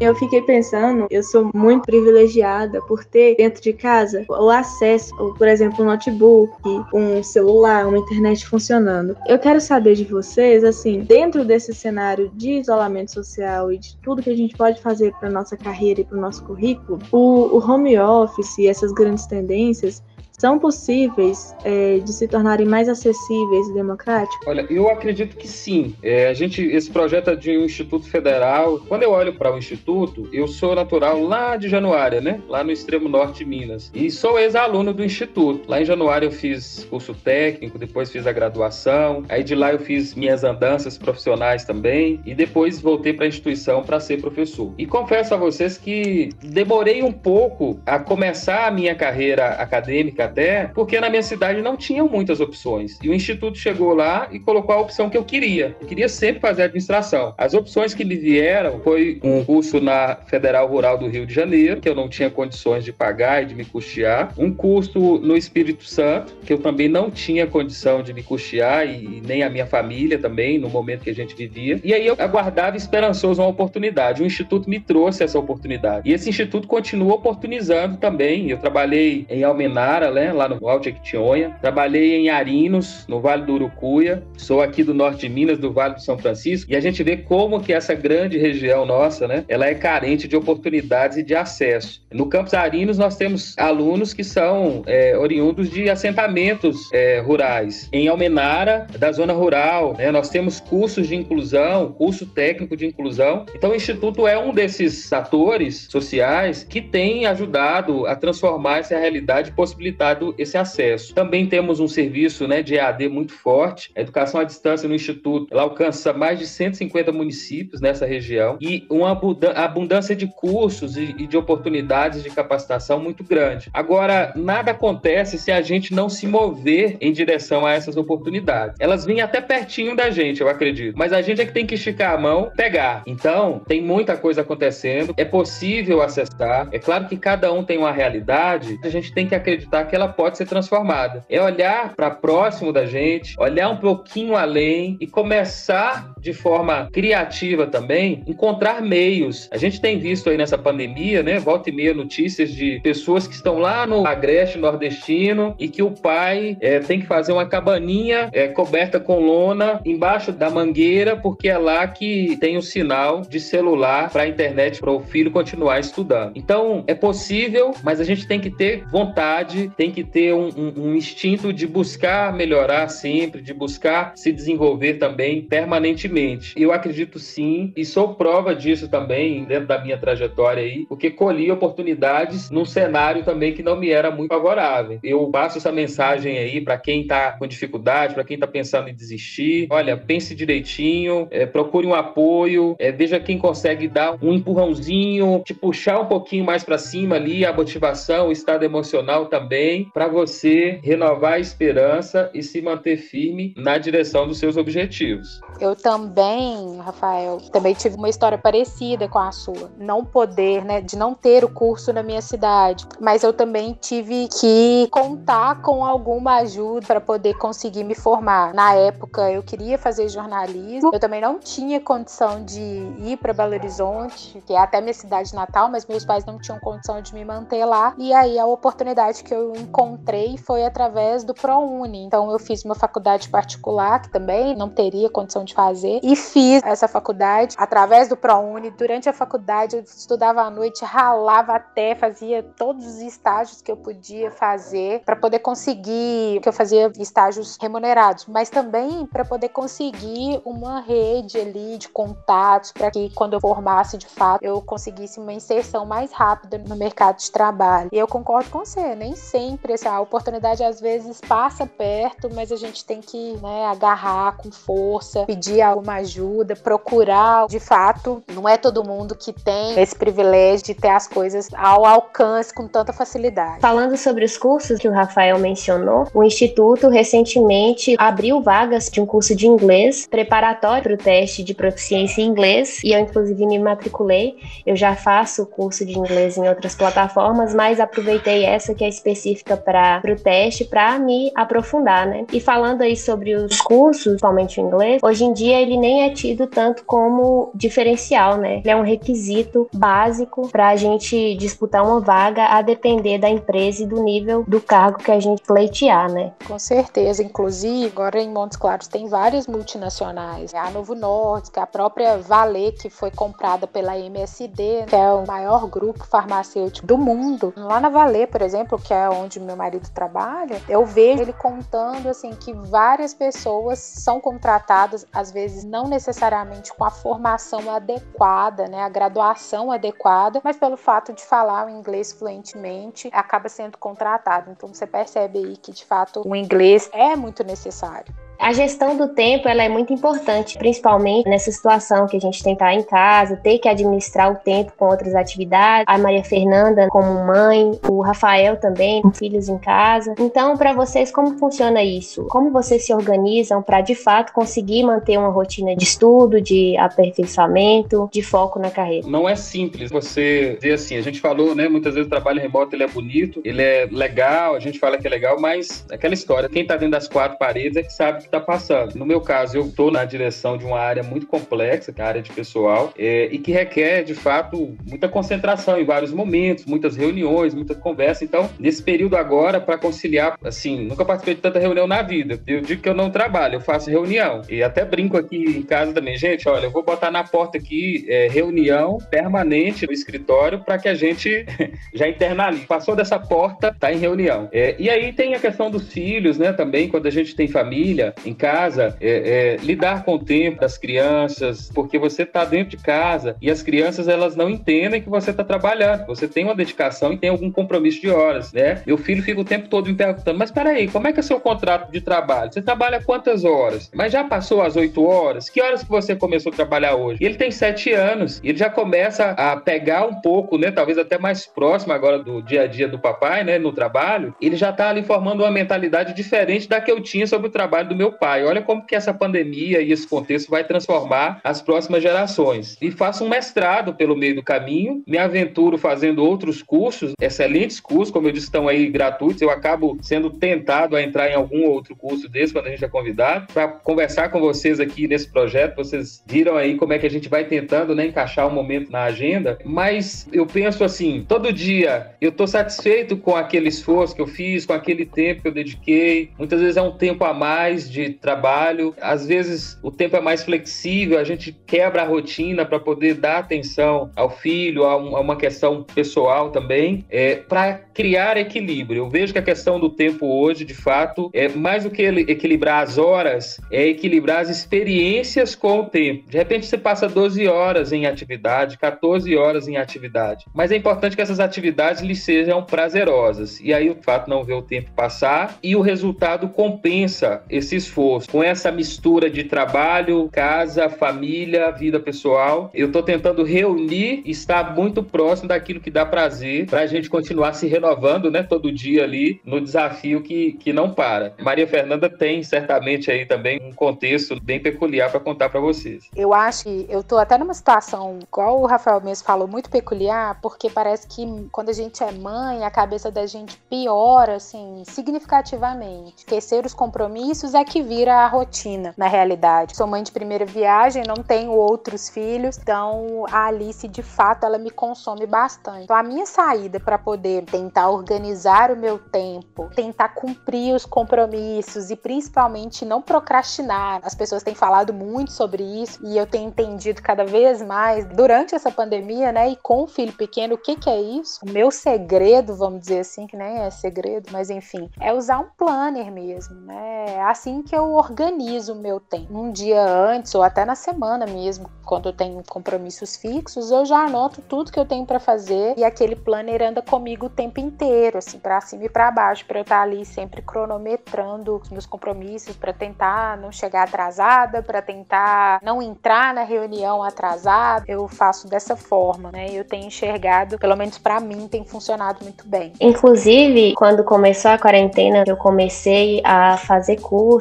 Eu fiquei pensando, eu sou muito privilegiada por ter dentro de casa o acesso, por exemplo, um notebook, um celular, uma internet funcionando. Eu quero saber de vocês, assim, dentro desse cenário de isolamento social e de tudo que a gente pode fazer para nossa carreira e para o nosso currículo, o, home office e essas grandes tendências são possíveis é, de se tornarem mais acessíveis e democráticos? Olha, eu acredito que sim. É, a gente, esse projeto é de um instituto federal. Quando eu olho para o instituto, eu sou natural lá de Januária, né? Lá no extremo norte de Minas. E sou ex-aluno do instituto. Lá em Januária eu fiz curso técnico, depois fiz a graduação. Aí de lá eu fiz minhas andanças profissionais também e depois voltei para a instituição para ser professor. E confesso a vocês que demorei um pouco a começar a minha carreira acadêmica até, porque na minha cidade não tinham muitas opções. E o Instituto chegou lá e colocou a opção que eu queria. Eu queria sempre fazer administração. As opções que me vieram foi um curso na Federal Rural do Rio de Janeiro, que eu não tinha condições de pagar e de me custear. Um curso no Espírito Santo, que eu também não tinha condição de me custear e nem a minha família também, no momento que a gente vivia. E aí eu aguardava esperançoso uma oportunidade. O Instituto me trouxe essa oportunidade. E esse Instituto continua oportunizando também. Eu trabalhei em Almenara, né, lá no Alto Equitionha. Trabalhei em Arinos, no Vale do Urucuia. Sou aqui do norte de Minas, do Vale do São Francisco. E a gente vê como que essa grande região nossa, né, ela é carente de oportunidades e de acesso. No Campos Arinos nós temos alunos que são é, oriundos de assentamentos é, rurais. Em Almenara, da zona rural, né, nós temos cursos de inclusão, curso técnico de inclusão. Então o Instituto é um desses atores sociais que tem ajudado a transformar essa realidade e possibilitar dado esse acesso. Também temos um serviço né, de EAD muito forte. A educação à distância no Instituto ela alcança mais de 150 municípios nessa região e uma abundância de cursos e de oportunidades de capacitação muito grande. Agora, nada acontece se a gente não se mover em direção a essas oportunidades. Elas vêm até pertinho da gente, eu acredito, mas a gente é que tem que esticar a mão, pegar. Então, tem muita coisa acontecendo, é possível acessar. É claro que cada um tem uma realidade, a gente tem que acreditar que ela pode ser transformada. É olhar para próximo da gente, olhar um pouquinho além e começar de forma criativa também, encontrar meios. A gente tem visto aí nessa pandemia, né, volta e meia notícias de pessoas que estão lá no agreste nordestino e que o pai é, tem que fazer uma cabaninha é, coberta com lona embaixo da mangueira porque é lá que tem o sinal de celular para a internet para o filho continuar estudando. Então é possível, mas a gente tem que ter vontade, tem que ter um, um, um instinto de buscar melhorar sempre, de buscar se desenvolver também permanentemente. Eu acredito sim, e sou prova disso também dentro da minha trajetória aí, porque colhi oportunidades num cenário também que não me era muito favorável. Eu passo essa mensagem aí para quem está com dificuldade, para quem está pensando em desistir. Olha, pense direitinho, é, procure um apoio, é, veja quem consegue dar um empurrãozinho, te puxar um pouquinho mais para cima ali, a motivação, o estado emocional também, para você renovar a esperança e se manter firme na direção dos seus objetivos. Eu também, Rafael, também tive uma história parecida com a sua. Não poder, né, de não ter o curso na minha cidade, mas eu também tive que contar com alguma ajuda para poder conseguir me formar. Na época eu queria fazer jornalismo, eu também não tinha condição de ir para Belo Horizonte, que é até minha cidade natal, mas meus pais não tinham condição de me manter lá. E aí a oportunidade que eu encontrei foi através do ProUni. Então eu fiz uma faculdade particular, que também não teria condição de fazer, e fiz essa faculdade através do ProUni. Durante a faculdade eu estudava à noite, ralava até, fazia todos os estágios que eu podia fazer para poder conseguir que eu fazia estágios remunerados, mas também para poder conseguir uma rede ali de contatos para que quando eu formasse de fato eu conseguisse uma inserção mais rápida no mercado de trabalho. E eu concordo com você, nem sempre essa oportunidade às vezes passa perto, mas a gente tem que né, agarrar com força, pedir alguma ajuda, procurar. De fato, não é todo mundo que tem esse privilégio de ter as coisas ao alcance com tanta facilidade. Falando sobre os cursos que o Rafael mencionou, o Instituto recentemente abriu vagas de um curso de inglês preparatório para o teste de proficiência em inglês e eu inclusive me matriculei. Eu já faço o curso de inglês em outras plataformas, mas aproveitei essa que é específica para o teste para me aprofundar, né? E falando aí sobre os cursos, principalmente o inglês, hoje em dia ele nem é tido tanto como diferencial, né? Ele é um requisito básico para a gente disputar uma vaga a depender da empresa e do nível do cargo que a gente pleitear, né? Com certeza, inclusive agora em Montes Claros tem várias multinacionais, a Novo Norte, a própria Vale que foi comprada pela MSD, que é o maior grupo farmacêutico do mundo. Lá na Vale, por exemplo, que é onde meu marido trabalha, eu vejo ele contando assim que várias pessoas são contratadas, às vezes não necessariamente com a formação adequada, né, a graduação adequada, mas pelo fato de falar o inglês fluentemente, acaba sendo contratado. Então você percebe aí que de fato o inglês é muito necessário. A gestão do tempo ela é muito importante, principalmente nessa situação que a gente tem que estar em casa, ter que administrar o tempo com outras atividades. A Maria Fernanda como mãe, o Rafael também, com filhos em casa. Então, para vocês, como funciona isso? Como vocês se organizam para de fato conseguir manter uma rotina de estudo, de aperfeiçoamento, de foco na carreira? Não é simples você dizer assim. A gente falou, né? Muitas vezes o trabalho remoto ele é bonito, ele é legal, a gente fala que é legal, mas aquela história, quem está dentro das quatro paredes é que sabe está passando. No meu caso, eu estou na direção de uma área muito complexa, que é a área de pessoal, é, e que requer, de fato, muita concentração em vários momentos, muitas reuniões, muita conversa. Então, nesse período agora, para conciliar, assim, nunca participei de tanta reunião na vida. Eu digo que eu não trabalho, eu faço reunião. E até brinco aqui em casa também, gente, olha, eu vou botar na porta aqui é, reunião permanente no escritório para que a gente já internalize. Passou dessa porta, tá em reunião. É, e aí tem a questão dos filhos, né, também, quando a gente tem família, em casa, é, é, lidar com o tempo das crianças, porque você está dentro de casa e as crianças elas não entendem que você está trabalhando, você tem uma dedicação e tem algum compromisso de horas, né? Meu filho fica o tempo todo me perguntando, mas peraí, como é que é seu contrato de trabalho? Você trabalha quantas horas? Mas já passou as oito horas? Que horas que você começou a trabalhar hoje? E ele tem sete anos e ele já começa a pegar um pouco, né? Talvez até mais próximo agora do dia a dia do papai, né? No trabalho, ele já está ali formando uma mentalidade diferente da que eu tinha sobre o trabalho do meu meu pai. Olha como que essa pandemia e esse contexto vai transformar as próximas gerações. E faço um mestrado pelo meio do caminho, me aventuro fazendo outros cursos, excelentes cursos, como eu disse, estão aí gratuitos. Eu acabo sendo tentado a entrar em algum outro curso desse quando a gente é convidado, para conversar com vocês aqui nesse projeto. Vocês viram aí como é que a gente vai tentando né, encaixar o um momento na agenda, mas eu penso assim, todo dia eu estou satisfeito com aquele esforço que eu fiz, com aquele tempo que eu dediquei. Muitas vezes é um tempo a mais de de trabalho. Às vezes o tempo é mais flexível, a gente quebra a rotina para poder dar atenção ao filho, a, uma questão pessoal também, é, para criar equilíbrio. Eu vejo que a questão do tempo hoje, de fato, é mais do que equilibrar as horas, é equilibrar as experiências com o tempo. De repente você passa 12 horas em atividade, 14 horas em atividade, mas é importante que essas atividades lhe sejam prazerosas. E aí o fato não ver o tempo passar e o resultado compensa esse esforço. Com essa mistura de trabalho, casa, família, vida pessoal, eu estou tentando reunir e estar muito próximo daquilo que dá prazer para a gente continuar se renovando, né, todo dia ali no desafio que, que não para. Maria Fernanda tem certamente aí também um contexto bem peculiar para contar para vocês. Eu acho que eu tô até numa situação, igual o Rafael mesmo falou, muito peculiar, porque parece que quando a gente é mãe, a cabeça da gente piora, assim, significativamente. Esquecer os compromissos é que vira a rotina, na realidade. Sou mãe de primeira viagem, não tenho outros filhos, então a Alice, de fato, ela me consome bastante. Então a minha saída para poder tentar organizar o meu tempo, tentar cumprir os compromissos e principalmente não procrastinar. As pessoas têm falado muito sobre isso e eu tenho entendido cada vez mais durante essa pandemia, né? E com o filho pequeno, o que, que é isso? O meu segredo, vamos dizer assim, que nem é segredo, mas enfim, é usar um planner mesmo, né? É assim que eu organizo o meu tempo. Um dia antes ou até na semana mesmo, quando eu tenho compromissos fixos, eu já anoto tudo que eu tenho para fazer e aquele planner anda comigo o tempo inteiro, assim, para cima e para baixo, para eu estar tá ali sempre cronometrando os meus compromissos, para tentar não chegar atrasada, para tentar não entrar na reunião atrasada. Eu faço dessa forma, né? Eu tenho enxergado, pelo menos para mim, tem funcionado muito bem. Inclusive, quando começou a quarentena, eu comecei a fazer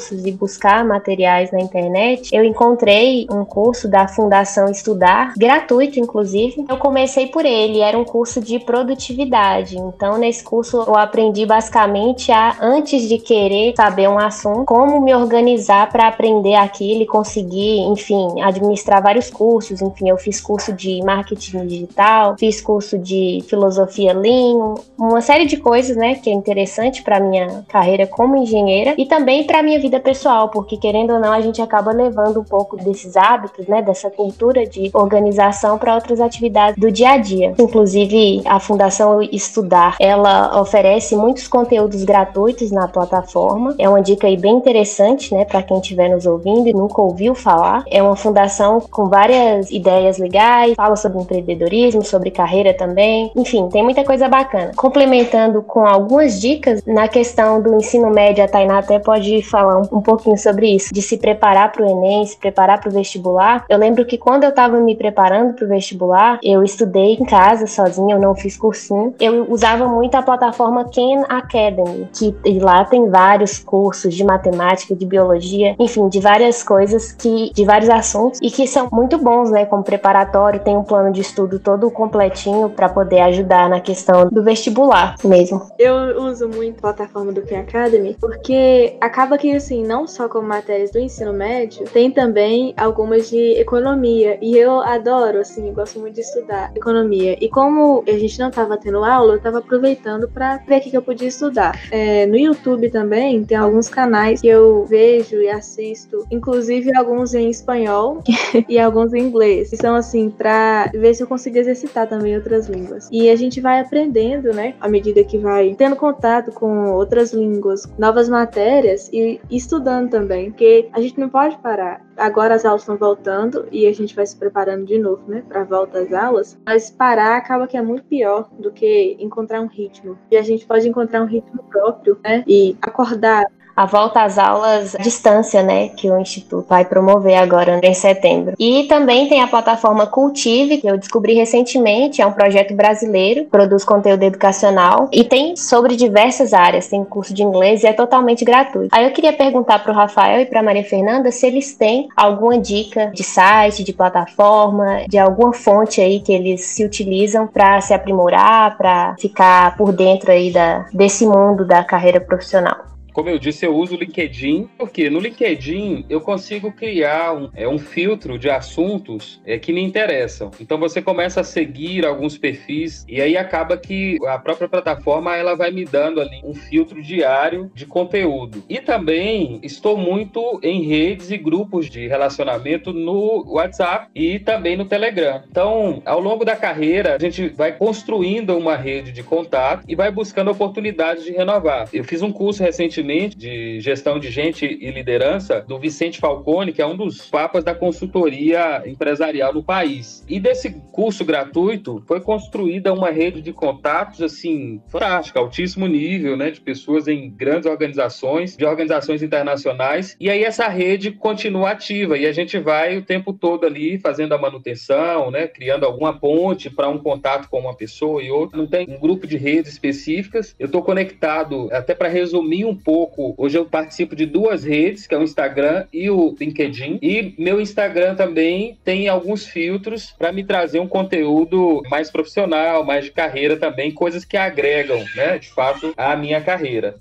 cursos e buscar materiais na internet, eu encontrei um curso da Fundação Estudar, gratuito inclusive. Eu comecei por ele, era um curso de produtividade. Então, nesse curso eu aprendi basicamente a antes de querer saber um assunto, como me organizar para aprender aquilo e conseguir, enfim, administrar vários cursos. Enfim, eu fiz curso de marketing digital, fiz curso de filosofia Lean, uma série de coisas, né, que é interessante para minha carreira como engenheira e também para minha vida pessoal, porque querendo ou não, a gente acaba levando um pouco desses hábitos, né, dessa cultura de organização para outras atividades do dia a dia. Inclusive, a Fundação Estudar, ela oferece muitos conteúdos gratuitos na plataforma. É uma dica aí bem interessante, né, para quem estiver nos ouvindo e nunca ouviu falar. É uma fundação com várias ideias legais, fala sobre empreendedorismo, sobre carreira também. Enfim, tem muita coisa bacana. Complementando com algumas dicas na questão do ensino médio, a Tainá até pode falar um, um pouquinho sobre isso, de se preparar para o Enem, se preparar para o vestibular. Eu lembro que quando eu estava me preparando para o vestibular, eu estudei em casa sozinha, eu não fiz cursinho. Eu usava muito a plataforma Khan Academy, que lá tem vários cursos de matemática, de biologia, enfim, de várias coisas que de vários assuntos e que são muito bons, né, como preparatório, tem um plano de estudo todo completinho para poder ajudar na questão do vestibular mesmo. Eu uso muito a plataforma do Khan Academy porque acaba que assim, não só como matérias do ensino médio, tem também algumas de economia e eu adoro, assim, gosto muito de estudar economia. E como a gente não estava tendo aula, eu estava aproveitando para ver o que eu podia estudar. É, no YouTube também tem alguns canais que eu vejo e assisto, inclusive alguns em espanhol e alguns em inglês, que são assim para ver se eu consigo exercitar também outras línguas. E a gente vai aprendendo, né, à medida que vai tendo contato com outras línguas, novas matérias e estudando também, porque a gente não pode parar. Agora as aulas estão voltando e a gente vai se preparando de novo, né, para volta às aulas. Mas parar acaba que é muito pior do que encontrar um ritmo. E a gente pode encontrar um ritmo próprio, né, e acordar a volta às aulas à distância, né, que o Instituto vai promover agora em setembro. E também tem a plataforma Cultive, que eu descobri recentemente, é um projeto brasileiro, produz conteúdo educacional e tem sobre diversas áreas, tem curso de inglês e é totalmente gratuito. Aí eu queria perguntar para o Rafael e para Maria Fernanda se eles têm alguma dica de site, de plataforma, de alguma fonte aí que eles se utilizam para se aprimorar, para ficar por dentro aí da, desse mundo da carreira profissional. Como eu disse, eu uso o LinkedIn, porque no LinkedIn eu consigo criar um, é, um filtro de assuntos é, que me interessam. Então você começa a seguir alguns perfis e aí acaba que a própria plataforma ela vai me dando ali um filtro diário de conteúdo. E também estou muito em redes e grupos de relacionamento no WhatsApp e também no Telegram. Então, ao longo da carreira, a gente vai construindo uma rede de contato e vai buscando oportunidades de renovar. Eu fiz um curso recentemente de gestão de gente e liderança do Vicente Falcone, que é um dos papas da consultoria empresarial no país. E desse curso gratuito foi construída uma rede de contatos assim fantástica, altíssimo nível, né, de pessoas em grandes organizações, de organizações internacionais. E aí essa rede continua ativa e a gente vai o tempo todo ali fazendo a manutenção, né, criando alguma ponte para um contato com uma pessoa e outra. Não tem um grupo de redes específicas. Eu estou conectado, até para resumir um pouco, hoje eu participo de duas redes, que é o Instagram e o LinkedIn. E meu Instagram também tem alguns filtros para me trazer um conteúdo mais profissional, mais de carreira também, coisas que agregam, né, de fato, a minha carreira.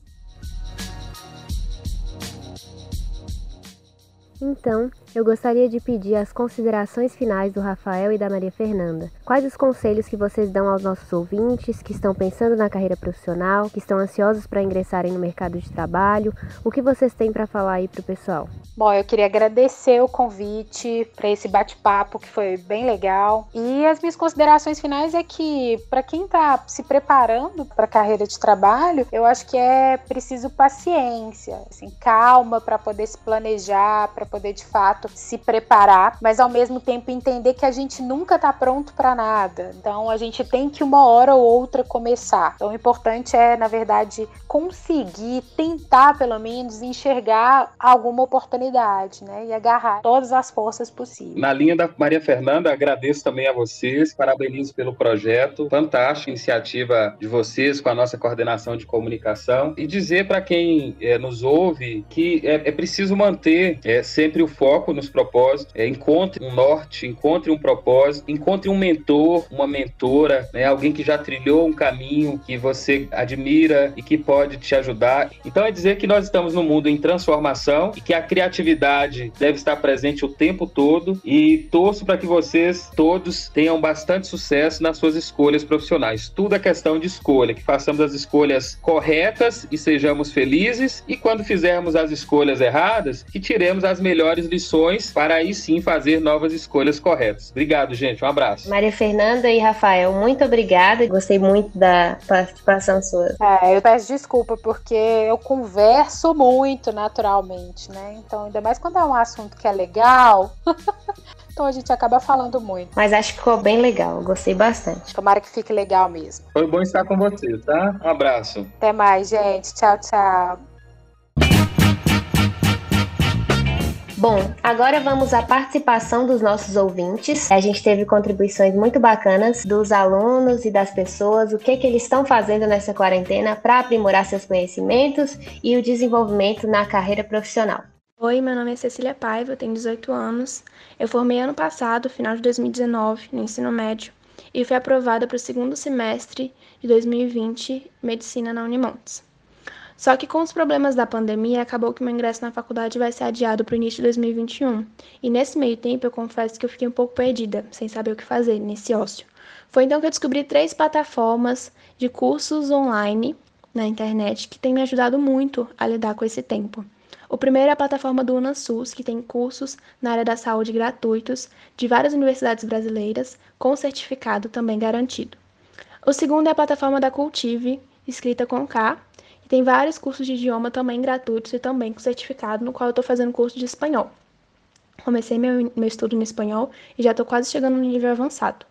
Então, eu gostaria de pedir as considerações finais do Rafael e da Maria Fernanda. Quais os conselhos que vocês dão aos nossos ouvintes que estão pensando na carreira profissional, que estão ansiosos para ingressarem no mercado de trabalho? O que vocês têm para falar aí para o pessoal? Bom, eu queria agradecer o convite para esse bate-papo que foi bem legal. E as minhas considerações finais é que para quem está se preparando para a carreira de trabalho, eu acho que é preciso paciência, assim, calma para poder se planejar, para poder de fato se preparar, mas ao mesmo tempo entender que a gente nunca está pronto para nada. Então a gente tem que uma hora ou outra começar. Então o importante é, na verdade, conseguir tentar pelo menos enxergar alguma oportunidade, né? E agarrar todas as forças possíveis. Na linha da Maria Fernanda, agradeço também a vocês, parabenizo pelo projeto, fantástica iniciativa de vocês com a nossa coordenação de comunicação e dizer para quem é, nos ouve que é, é preciso manter é, sempre o foco nos propósitos, é, encontre um norte, encontre um propósito, encontre um mentor, uma mentora, né, alguém que já trilhou um caminho que você admira e que pode te ajudar. Então é dizer que nós estamos num mundo em transformação e que a criatividade deve estar presente o tempo todo e torço para que vocês todos tenham bastante sucesso nas suas escolhas profissionais. Tudo é questão de escolha, que façamos as escolhas corretas e sejamos felizes e quando fizermos as escolhas erradas, que tiremos as melhores lições para aí sim fazer novas escolhas corretas. Obrigado, gente. Um abraço. Maria Fernanda e Rafael, muito obrigada. Gostei muito da participação sua. É, eu peço desculpa porque eu converso muito naturalmente, né? Então, ainda mais quando é um assunto que é legal. então a gente acaba falando muito. Mas acho que ficou bem legal, gostei bastante. Tomara que fique legal mesmo. Foi bom estar com você, tá? Um abraço. Até mais, gente. Tchau, tchau. Bom, agora vamos à participação dos nossos ouvintes. A gente teve contribuições muito bacanas dos alunos e das pessoas, o que, que eles estão fazendo nessa quarentena para aprimorar seus conhecimentos e o desenvolvimento na carreira profissional. Oi, meu nome é Cecília Paiva, eu tenho 18 anos. Eu formei ano passado, final de 2019, no ensino médio, e fui aprovada para o segundo semestre de 2020, Medicina na Unimontes. Só que com os problemas da pandemia, acabou que meu ingresso na faculdade vai ser adiado para o início de 2021. E nesse meio tempo, eu confesso que eu fiquei um pouco perdida, sem saber o que fazer nesse ócio. Foi então que eu descobri três plataformas de cursos online na internet que têm me ajudado muito a lidar com esse tempo. O primeiro é a plataforma do UnaSUS, que tem cursos na área da saúde gratuitos de várias universidades brasileiras, com certificado também garantido. O segundo é a plataforma da Cultive, escrita com K, tem vários cursos de idioma também gratuitos e também com certificado, no qual eu estou fazendo curso de espanhol. Comecei meu, meu estudo no espanhol e já estou quase chegando no nível avançado.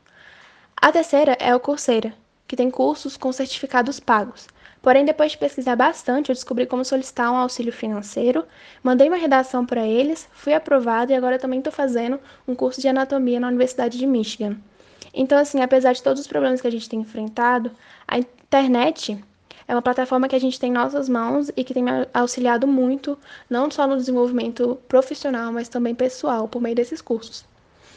A terceira é o Coursera, que tem cursos com certificados pagos. Porém, depois de pesquisar bastante, eu descobri como solicitar um auxílio financeiro, mandei uma redação para eles, fui aprovada e agora também estou fazendo um curso de anatomia na Universidade de Michigan. Então, assim, apesar de todos os problemas que a gente tem enfrentado, a internet é uma plataforma que a gente tem em nossas mãos e que tem me auxiliado muito, não só no desenvolvimento profissional, mas também pessoal, por meio desses cursos.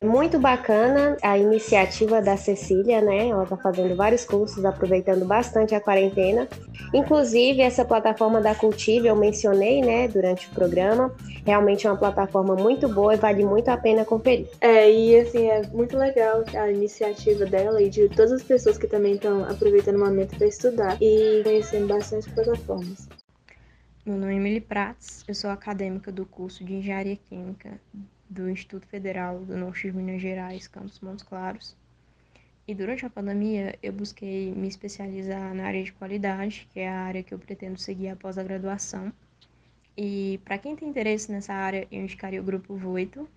Muito bacana a iniciativa da Cecília, né? Ela está fazendo vários cursos, aproveitando bastante a quarentena. Inclusive, essa plataforma da Cultive eu mencionei, né, durante o programa. Realmente é uma plataforma muito boa e vale muito a pena conferir. É, e assim, é muito legal a iniciativa dela e de todas as pessoas que também estão aproveitando o momento para estudar e conhecendo bastante plataformas. Meu nome é Emily Prats, eu sou acadêmica do curso de Engenharia Química do Instituto Federal do Norte de Minas Gerais, campus Montes Claros. E durante a pandemia, eu busquei me especializar na área de qualidade, que é a área que eu pretendo seguir após a graduação. E para quem tem interesse nessa área, eu indicaria o Grupo Voito.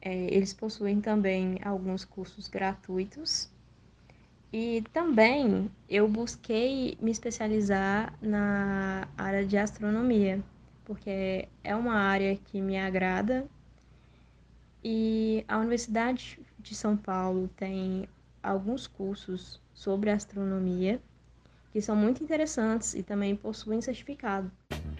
É, eles possuem também alguns cursos gratuitos. E também eu busquei me especializar na área de astronomia, porque é uma área que me agrada e a Universidade de São Paulo tem alguns cursos sobre astronomia que são muito interessantes e também possuem certificado.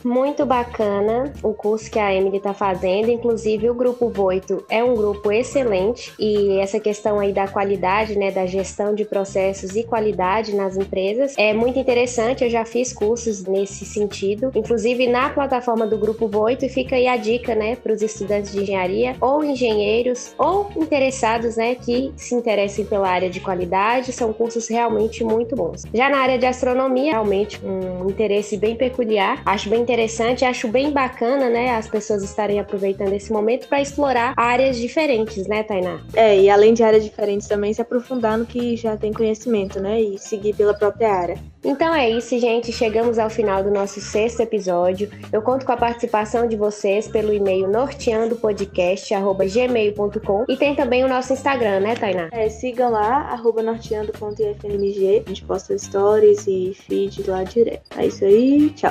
Muito bacana o curso que a Emily está fazendo, inclusive o grupo Voito é um grupo excelente. E essa questão aí da qualidade, né, da gestão de processos e qualidade nas empresas é muito interessante. Eu já fiz cursos nesse sentido, inclusive na plataforma do grupo Voito e fica aí a dica, né, para os estudantes de engenharia ou engenheiros ou interessados, né, que se interessem pela área de qualidade, são cursos realmente muito bons. Já na área de astronomia, realmente um interesse bem peculiar, acho bem interessante, acho bem bacana, né, as pessoas estarem aproveitando esse momento para explorar áreas diferentes, né, Tainá? É, e além de áreas diferentes também se aprofundar no que já tem conhecimento, né, e seguir pela própria área. Então é isso, gente. Chegamos ao final do nosso sexto episódio. Eu conto com a participação de vocês pelo e-mail norteandopodcast.gmail.com e tem também o nosso Instagram, né, Tainá? É, sigam lá, arroba norteando.ifmg. A gente posta stories e feed lá direto. É isso aí, tchau.